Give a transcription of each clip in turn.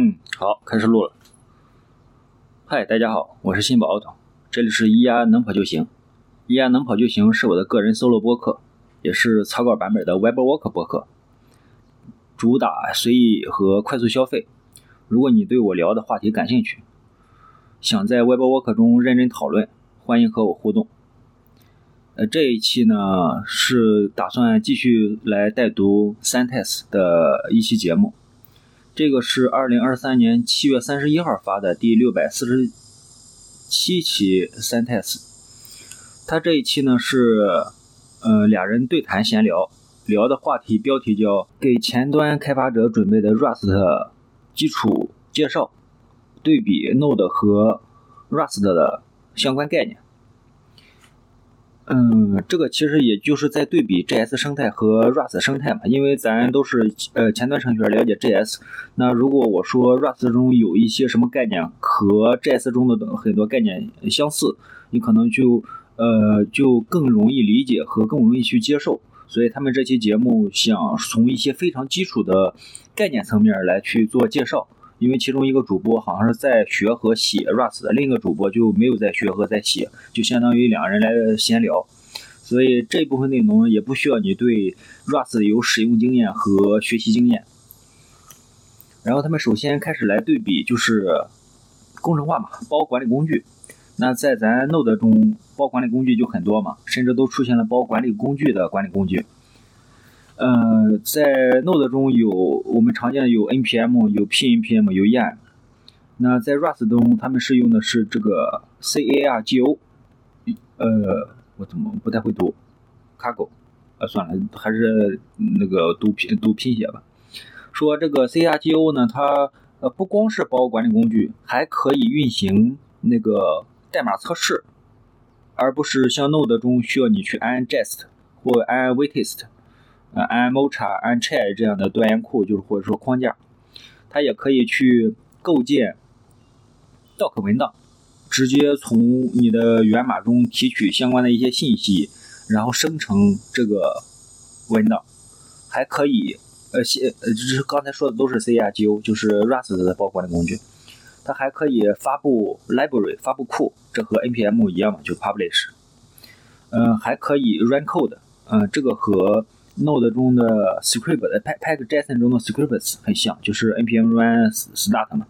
嗯，好，开始录了。嗨，大家好，我是新宝奥特，这里是咿呀能跑就行。咿呀能跑就行是我的个人 solo 播客，也是草稿版本的 Web Work 播客，主打随意和快速消费。如果你对我聊的话题感兴趣，想在 Web Work 中认真讨论，欢迎和我互动。呃，这一期呢是打算继续来带读 Syntax 的一期节目。这个是二零二三年七月三十一号发的第六百四十七期 Syntax。他这一期呢是呃俩人对谈闲聊，聊的话题标题叫“给前端开发者准备的 Rust 基础介绍”，对比 Node 和 Rust 的相关概念。嗯，这个其实也就是在对比 JS 生态和 Rust 生态嘛，因为咱都是呃前端程序员了解 JS，那如果我说 Rust 中有一些什么概念和 JS 中的很多概念相似，你可能就呃就更容易理解和更容易去接受。所以他们这期节目想从一些非常基础的概念层面来去做介绍。因为其中一个主播好像是在学和写 Rust，另一个主播就没有在学和在写，就相当于两个人来闲聊，所以这部分内容也不需要你对 Rust 有使用经验和学习经验。然后他们首先开始来对比，就是工程化嘛，包管理工具。那在咱 Node 中，包管理工具就很多嘛，甚至都出现了包管理工具的管理工具。呃，在 Node 中有我们常见的有 npm、有 p-npm、有 yarn。那在 Rust 中，他们是用的是这个 cargo。呃，我怎么不太会读？cargo。呃，算了，还是那个读拼读拼写吧。说这个 cargo 呢，它呃不光是包管理工具，还可以运行那个代码测试，而不是像 Node 中需要你去安 jest 或安 wait-test。呃，Mocha、Unchain 这样的端言库，就是或者说框架，它也可以去构建 Doc 文档，直接从你的源码中提取相关的一些信息，然后生成这个文档，还可以，呃，写，呃，这是刚才说的都是 CRGO，就是 Rust 的包管理工具，它还可以发布 library，发布库，这和 npm 一样嘛，就是 publish，嗯，还可以 run code，嗯，这个和 Node 中的 script，呃，Packages 中的 scripts 很像，就是 npm run start 嘛。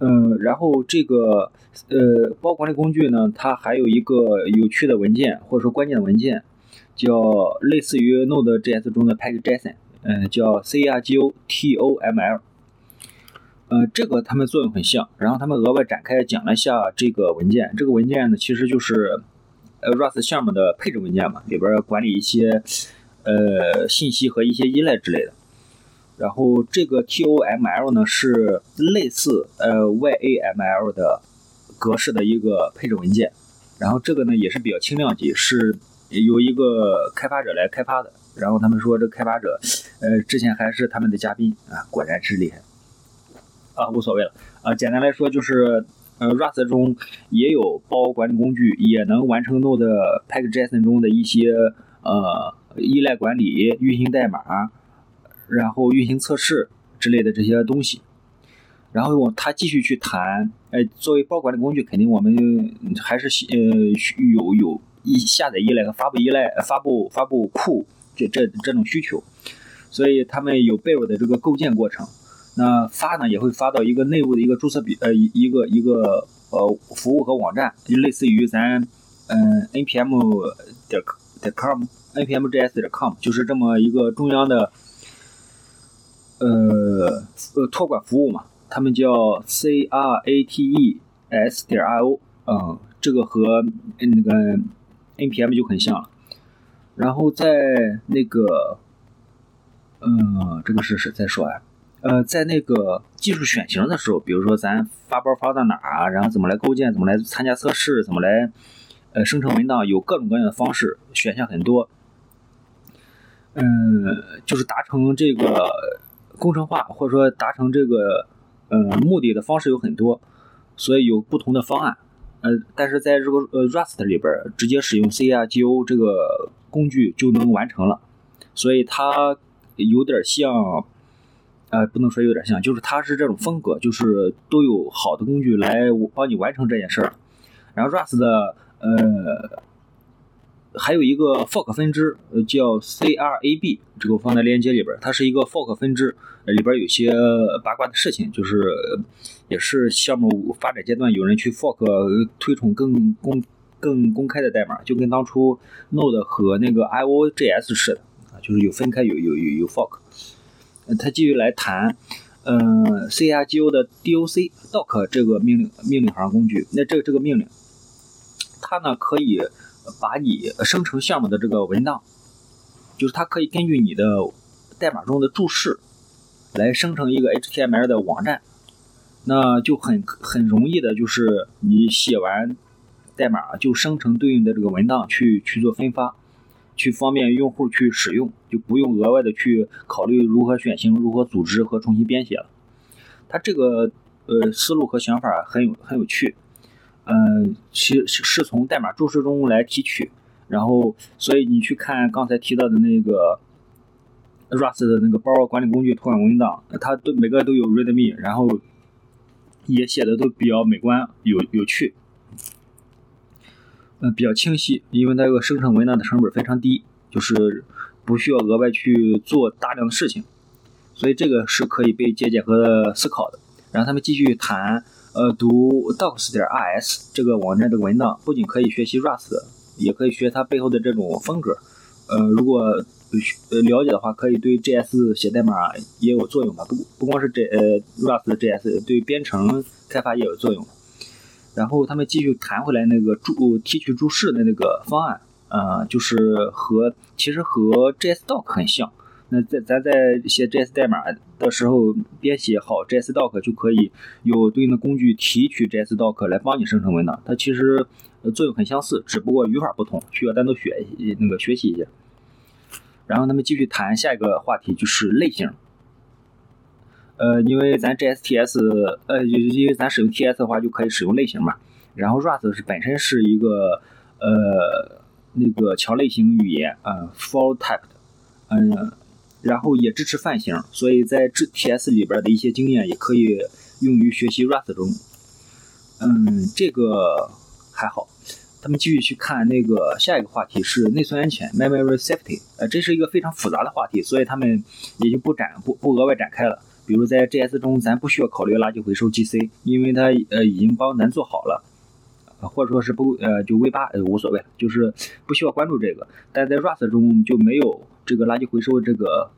嗯，然后这个呃包管理工具呢，它还有一个有趣的文件或者说关键的文件，叫类似于 Node.js 中的 Packages，嗯，叫 CRGOTOML。呃，这个它们作用很像。然后他们额外展开讲了一下这个文件，这个文件呢其实就是呃 Rust 项目的配置文件嘛，里边管理一些。呃，信息和一些依赖之类的。然后这个 TOML 呢是类似呃 YAML 的格式的一个配置文件。然后这个呢也是比较轻量级，是由一个开发者来开发的。然后他们说这开发者呃之前还是他们的嘉宾啊，果然是厉害啊，无所谓了啊。简单来说就是呃 Rust 中也有包管理工具，也能完成 Node Package.json 中的一些呃。依赖管理、运行代码，然后运行测试之类的这些东西，然后他继续去谈，哎，作为包管理工具，肯定我们还是呃有有一下载依赖和发布依赖、发布发布库这这这种需求，所以他们有内部的这个构建过程。那发呢也会发到一个内部的一个注册笔呃一个一个呃服务和网站，就类似于咱嗯 npm 点点 com。Npmjs 点 com 就是这么一个中央的呃呃托管服务嘛，他们叫 crates 点 io，嗯，这个和那个 npm 就很像了。然后在那个，嗯，这个是是再说啊，呃，在那个技术选型的时候，比如说咱发包发到哪儿啊，然后怎么来构建，怎么来参加测试，怎么来呃生成文档，有各种各样的方式，选项很多。嗯，就是达成这个工程化，或者说达成这个呃目的的方式有很多，所以有不同的方案。呃，但是在这个呃 Rust 里边，直接使用 cargo 这个工具就能完成了，所以它有点像呃，不能说有点像，就是它是这种风格，就是都有好的工具来帮你完成这件事儿。然后 Rust 的呃还有一个 fork 分支，呃叫 CRAB，这个我放在链接里边，它是一个 fork 分支，里边有些八卦的事情，就是也是项目发展阶段有人去 fork 推崇更公更公开的代码，就跟当初 Node 和那个 IOJS 似的啊，就是有分开有有有有 fork。他继续来谈，嗯，CRGO 的 DOC doc 这个命令命令行工具。那这个这个命令，它呢可以把你生成项目的这个文档，就是它可以根据你的代码中的注释来生成一个 HTML 的网站。那就很很容易的，就是你写完代码就生成对应的这个文档去去做分发。去方便用户去使用，就不用额外的去考虑如何选型、如何组织和重新编写了。它这个呃思路和想法很有很有趣，嗯，其实是从代码注释中来提取，然后所以你去看刚才提到的那个 Rust 的那个包管理工具托管文档，它都每个都有 README，然后也写的都比较美观有有趣。嗯，比较清晰，因为它这个生成文档的成本非常低，就是不需要额外去做大量的事情，所以这个是可以被借鉴和思考的。然后他们继续谈，呃，读 docs 点 rs 这个网站的文档，不仅可以学习 Rust，也可以学它背后的这种风格。呃，如果呃了解的话，可以对 JS 写代码也有作用吧？不不光是这呃 Rust 的 JS，对编程开发也有作用。然后他们继续谈回来那个注提取注释的那个方案，呃，就是和其实和 JSDoc 很像。那在咱在写 JS 代码的时候，编写好 JSDoc 就可以有对应的工具提取 JSDoc 来帮你生成文档。它其实作用很相似，只不过语法不同，需要单独学那个学习一下。然后咱们继续谈下一个话题，就是类型。呃，因为咱 JSTS，呃，因为咱使用 TS 的话，就可以使用类型嘛。然后 Rust 是本身是一个呃那个强类型语言，呃，for type 的，嗯，然后也支持泛型，所以在 TS 里边的一些经验也可以用于学习 Rust 中。嗯，这个还好。他们继续去看那个下一个话题是内存安全 （Memory Safety），呃，这是一个非常复杂的话题，所以他们也就不展不不额外展开了。比如在 JS 中，咱不需要考虑垃圾回收 GC，因为它呃已经帮咱做好了，或者说是不呃就 V 八呃无所谓，就是不需要关注这个。但在 Rust 中就没有这个垃圾回收这个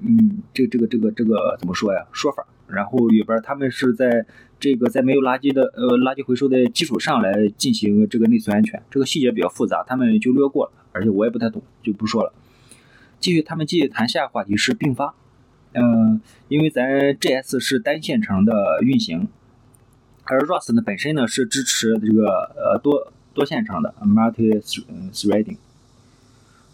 嗯这这个这个这个怎么说呀说法。然后里边他们是在这个在没有垃圾的呃垃圾回收的基础上来进行这个内存安全，这个细节比较复杂，他们就略过了，而且我也不太懂，就不说了。继续，他们继续谈下一个话题是并发。嗯，因为咱 JS 是单线程的运行，而 Rust 呢本身呢是支持这个呃多多线程的 multi threading，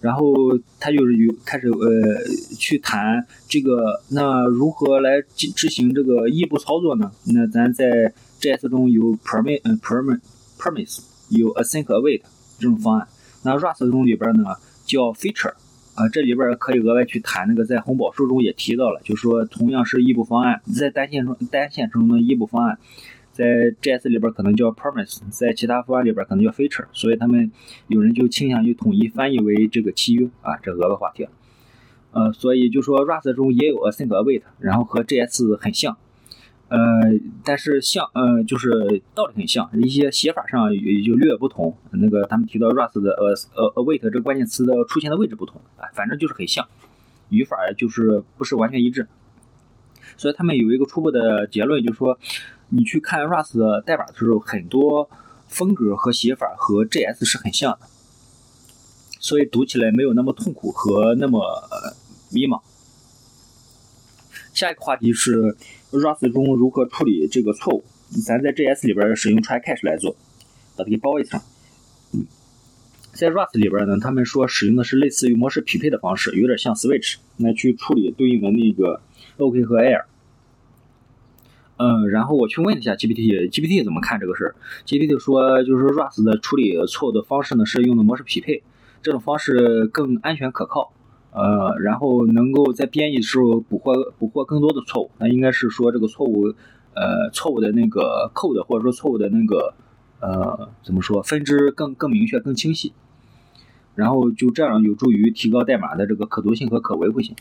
然后他就是有开始呃去谈这个那如何来执执行这个异步操作呢？那咱在 JS 中有 permit 嗯 permit permis 有 async await 这种方案，那 Rust 中里边呢叫 feature。啊，这里边可以额外去谈那个，在红宝书中也提到了，就是说同样是异步方案，在单线中单线程中的异步方案，在 JS 里边可能叫 promise，在其他方案里边可能叫 feature，所以他们有人就倾向于统一翻译为这个契约啊，这额外话题。呃，所以就说 Rust 中也有 async await，然后和 JS 很像。呃，但是像呃，就是道理很像，一些写法上也就略有不同。那个他们提到 Rust 的呃呃 await 这个关键词的出现的位置不同啊，反正就是很像，语法就是不是完全一致。所以他们有一个初步的结论，就是说你去看 Rust 的代码的时候，很多风格和写法和 JS 是很像的，所以读起来没有那么痛苦和那么迷茫。下一个话题是。Rust 中如何处理这个错误？咱在 JS 里边使用 try catch 来做，把它给包一层。在 Rust 里边呢，他们说使用的是类似于模式匹配的方式，有点像 switch 来去处理对应的那个 OK 和 Air。嗯，然后我去问一下 GPT，GPT 怎么看这个事儿？GPT 说，就是 Rust 的处理错误的方式呢是用的模式匹配，这种方式更安全可靠。呃，然后能够在编译的时候捕获捕获更多的错误。那应该是说这个错误，呃，错误的那个 code 或者说错误的那个呃怎么说分支更更明确更清晰。然后就这样有助于提高代码的这个可读性和可维护性。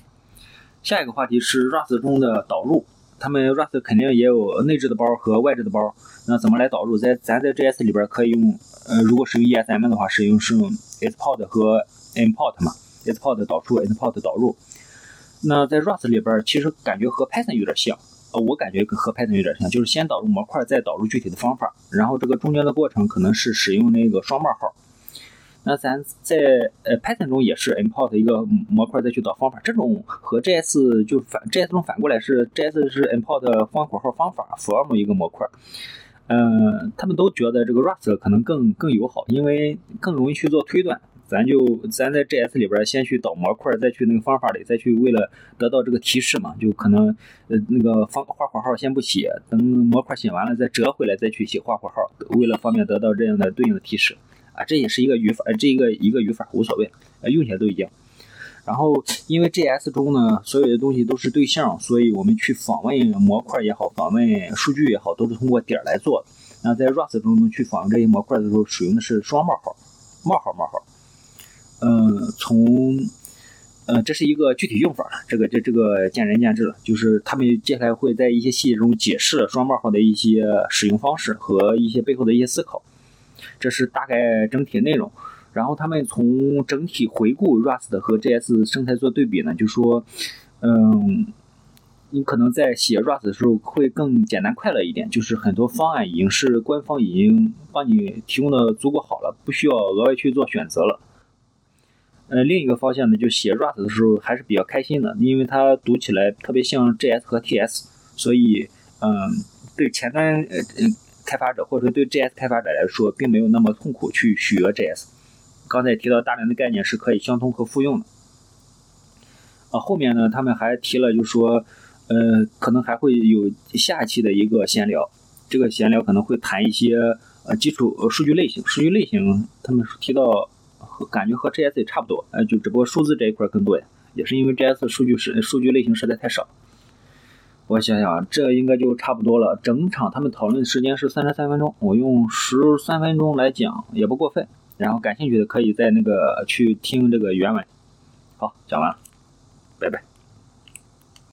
下一个话题是 Rust 中的导入，他们 Rust 肯定也有内置的包和外置的包。那怎么来导入？在咱在 JS 里边可以用，呃，如果使用 ESM 的话，使用是用 export 和 import 嘛，export 导出，import 导入。那在 Rust 里边，其实感觉和 Python 有点像，呃，我感觉和 Python 有点像，就是先导入模块，再导入具体的方法，然后这个中间的过程可能是使用那个双冒号。那咱在呃 Python 中也是 import 一个模块再去导方法，这种和 JS 就反 JS 中反过来是 JS 是 import 方括号方法 form 一个模块，嗯，他们都觉得这个 Rust 可能更更友好，因为更容易去做推断。咱就咱在 JS 里边先去导模块，再去那个方法里再去为了得到这个提示嘛，就可能呃那个方画括号先不写，等模块写完了再折回来再去写画括号，为了方便得到这样的对应的提示。这也是一个语法，呃这一个一个语法无所谓，呃，用起来都一样。然后，因为 JS 中呢，所有的东西都是对象，所以我们去访问模块也好，访问数据也好，都是通过点来做的。那在 Rust 中呢，去访问这些模块的时候，使用的是双冒号，冒号冒号。嗯，从，呃，这是一个具体用法，这个这这个见仁见智了。就是他们接下来会在一些细节中解释双冒号的一些使用方式和一些背后的一些思考。这是大概整体内容，然后他们从整体回顾 Rust 和 JS 生态做对比呢，就说，嗯，你可能在写 Rust 的时候会更简单快乐一点，就是很多方案已经是官方已经帮你提供的足够好了，不需要额外去做选择了。呃，另一个方向呢，就写 Rust 的时候还是比较开心的，因为它读起来特别像 JS 和 TS，所以，嗯，对前端，呃，嗯。开发者或者说对 JS 开发者来说，并没有那么痛苦去学 JS。刚才提到大量的概念是可以相通和复用的。啊，后面呢，他们还提了，就是说，呃，可能还会有下期的一个闲聊。这个闲聊可能会谈一些呃基础数据类型。数据类型，他们提到感觉和 JS 也差不多，呃，就只不过数字这一块更多呀，也是因为 JS 数据是数据类型实在太少。我想想，这应该就差不多了。整场他们讨论时间是三十三分钟，我用十三分钟来讲也不过分。然后感兴趣的可以在那个去听这个原文。好，讲完了，拜拜。